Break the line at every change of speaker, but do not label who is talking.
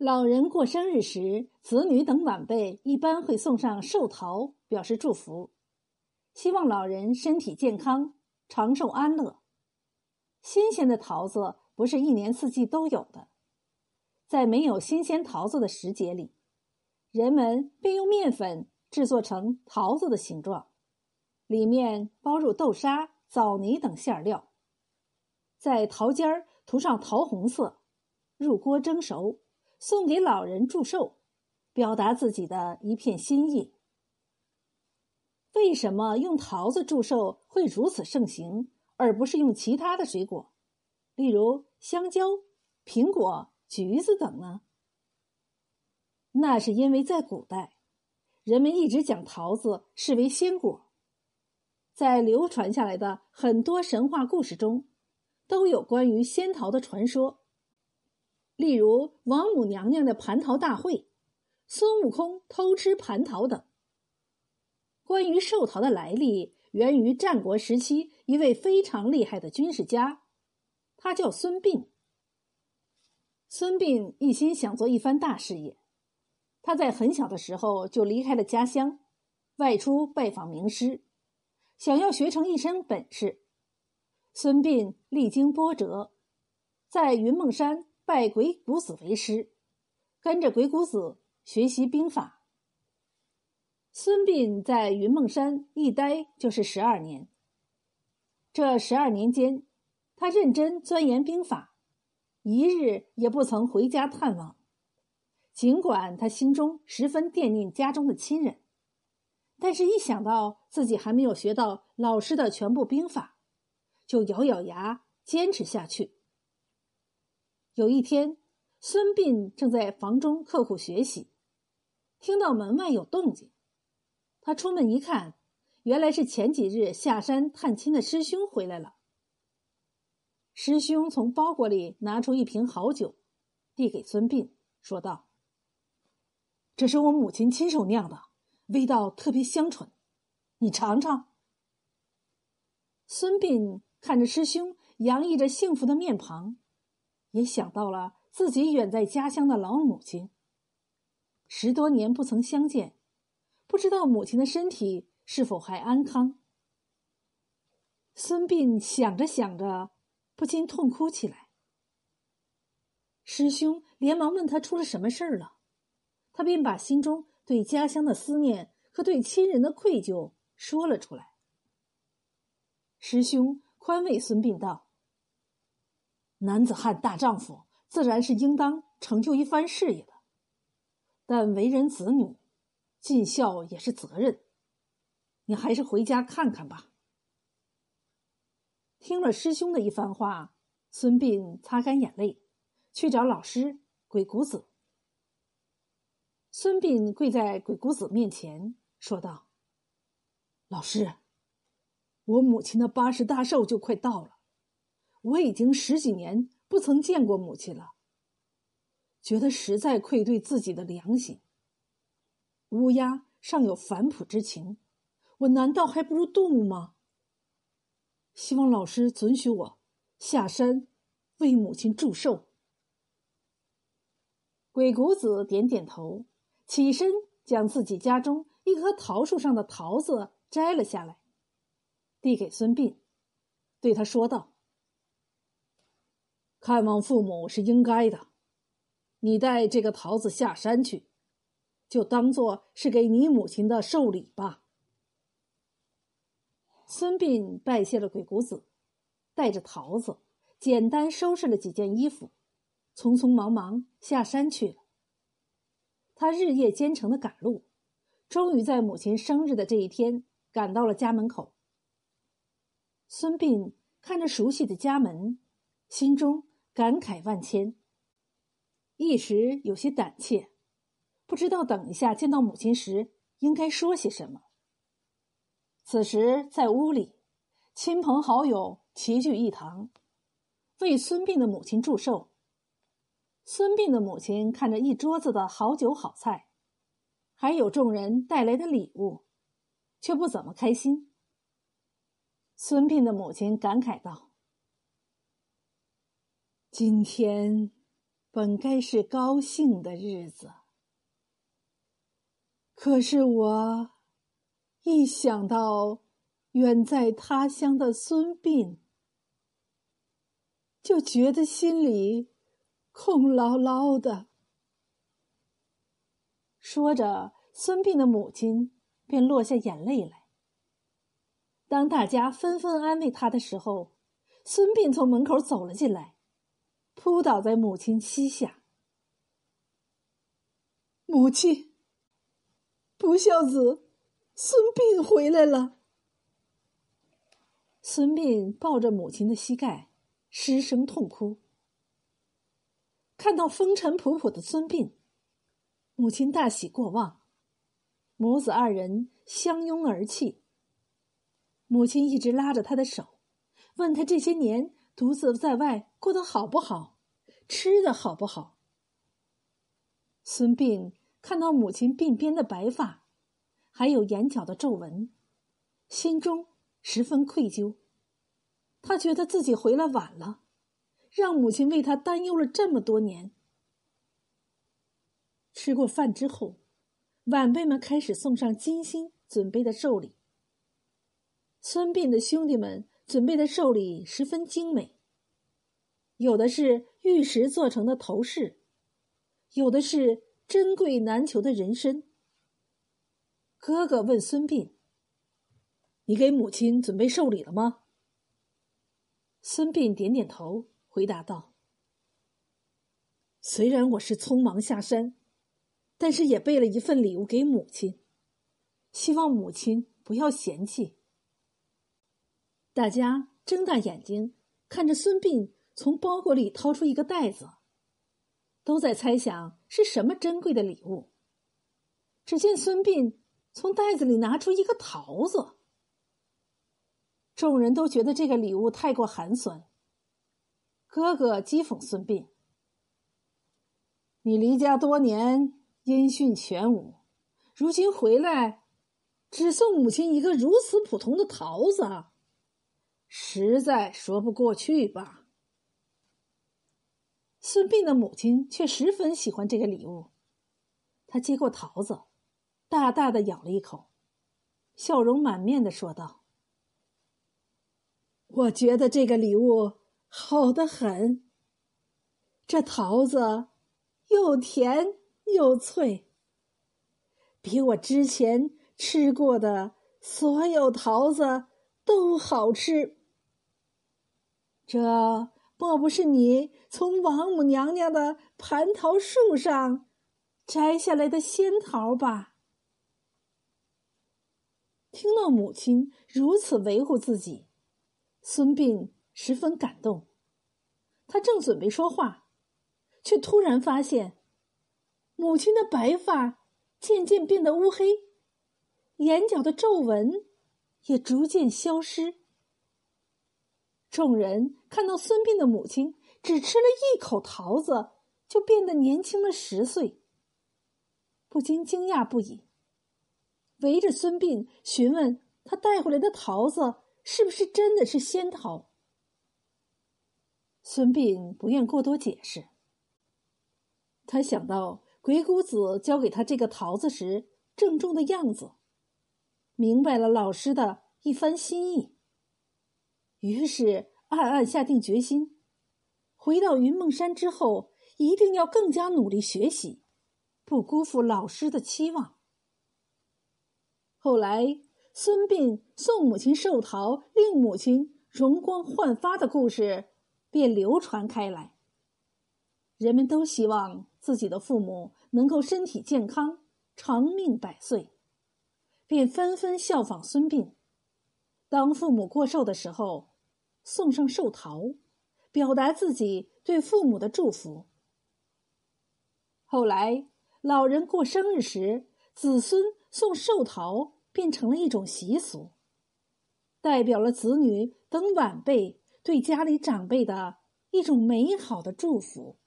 老人过生日时，子女等晚辈一般会送上寿桃，表示祝福，希望老人身体健康、长寿安乐。新鲜的桃子不是一年四季都有的，在没有新鲜桃子的时节里，人们便用面粉制作成桃子的形状，里面包入豆沙、枣泥等馅料，在桃尖儿涂上桃红色，入锅蒸熟。送给老人祝寿，表达自己的一片心意。为什么用桃子祝寿会如此盛行，而不是用其他的水果，例如香蕉、苹果、橘子等呢？那是因为在古代，人们一直将桃子视为仙果，在流传下来的很多神话故事中，都有关于仙桃的传说。例如王母娘娘的蟠桃大会、孙悟空偷吃蟠桃等。关于寿桃的来历，源于战国时期一位非常厉害的军事家，他叫孙膑。孙膑一心想做一番大事业，他在很小的时候就离开了家乡，外出拜访名师，想要学成一身本事。孙膑历经波折，在云梦山。拜鬼谷子为师，跟着鬼谷子学习兵法。孙膑在云梦山一待就是十二年。这十二年间，他认真钻研兵法，一日也不曾回家探望。尽管他心中十分惦念家中的亲人，但是一想到自己还没有学到老师的全部兵法，就咬咬牙坚持下去。有一天，孙膑正在房中刻苦学习，听到门外有动静。他出门一看，原来是前几日下山探亲的师兄回来了。师兄从包裹里拿出一瓶好酒，递给孙膑，说道：“这是我母亲亲手酿的，味道特别香醇，你尝尝。”孙膑看着师兄洋溢着幸福的面庞。也想到了自己远在家乡的老母亲，十多年不曾相见，不知道母亲的身体是否还安康。孙膑想着想着，不禁痛哭起来。师兄连忙问他出了什么事儿了，他便把心中对家乡的思念和对亲人的愧疚说了出来。师兄宽慰孙膑道。男子汉大丈夫，自然是应当成就一番事业的。但为人子女，尽孝也是责任。你还是回家看看吧。听了师兄的一番话，孙膑擦干眼泪，去找老师鬼谷子。孙膑跪在鬼谷子面前，说道：“老师，我母亲的八十大寿就快到了。”我已经十几年不曾见过母亲了，觉得实在愧对自己的良心。乌鸦尚有反哺之情，我难道还不如动物吗？希望老师准许我下山为母亲祝寿。鬼谷子点点头，起身将自己家中一棵桃树上的桃子摘了下来，递给孙膑，对他说道。看望父母是应该的，你带这个桃子下山去，就当做是给你母亲的寿礼吧。孙膑拜谢了鬼谷子，带着桃子，简单收拾了几件衣服，匆匆忙忙下山去了。他日夜兼程的赶路，终于在母亲生日的这一天赶到了家门口。孙膑看着熟悉的家门，心中。感慨万千，一时有些胆怯，不知道等一下见到母亲时应该说些什么。此时在屋里，亲朋好友齐聚一堂，为孙膑的母亲祝寿。孙膑的母亲看着一桌子的好酒好菜，还有众人带来的礼物，却不怎么开心。孙膑的母亲感慨道。今天本该是高兴的日子，可是我一想到远在他乡的孙膑，就觉得心里空落落的。说着，孙膑的母亲便落下眼泪来。当大家纷纷安慰他的时候，孙膑从门口走了进来。扑倒在母亲膝下，母亲，不孝子孙膑回来了。孙膑抱着母亲的膝盖，失声痛哭。看到风尘仆仆的孙膑，母亲大喜过望，母子二人相拥而泣。母亲一直拉着他的手，问他这些年。独自在外过得好不好？吃的好不好？孙膑看到母亲鬓边的白发，还有眼角的皱纹，心中十分愧疚。他觉得自己回来晚了，让母亲为他担忧了这么多年。吃过饭之后，晚辈们开始送上精心准备的寿礼。孙膑的兄弟们。准备的寿礼十分精美，有的是玉石做成的头饰，有的是珍贵难求的人参。哥哥问孙膑：“你给母亲准备寿礼了吗？”孙膑点点头，回答道：“虽然我是匆忙下山，但是也备了一份礼物给母亲，希望母亲不要嫌弃。”大家睁大眼睛看着孙膑从包裹里掏出一个袋子，都在猜想是什么珍贵的礼物。只见孙膑从袋子里拿出一个桃子，众人都觉得这个礼物太过寒酸。哥哥讥讽孙膑：“你离家多年，音讯全无，如今回来，只送母亲一个如此普通的桃子。”实在说不过去吧。孙膑的母亲却十分喜欢这个礼物，他接过桃子，大大的咬了一口，笑容满面的说道：“我觉得这个礼物好的很。这桃子又甜又脆，比我之前吃过的所有桃子都好吃。”这莫不是你从王母娘娘的蟠桃树上摘下来的仙桃吧？听到母亲如此维护自己，孙膑十分感动。他正准备说话，却突然发现，母亲的白发渐渐变得乌黑，眼角的皱纹也逐渐消失。众人看到孙膑的母亲只吃了一口桃子，就变得年轻了十岁，不禁惊讶不已，围着孙膑询问他带回来的桃子是不是真的是仙桃。孙膑不愿过多解释，他想到鬼谷子交给他这个桃子时郑重的样子，明白了老师的一番心意。于是暗暗下定决心，回到云梦山之后，一定要更加努力学习，不辜负老师的期望。后来，孙膑送母亲寿桃，令母亲容光焕发的故事便流传开来。人们都希望自己的父母能够身体健康、长命百岁，便纷纷效仿孙膑。当父母过寿的时候，送上寿桃，表达自己对父母的祝福。后来，老人过生日时，子孙送寿桃变成了一种习俗，代表了子女等晚辈对家里长辈的一种美好的祝福。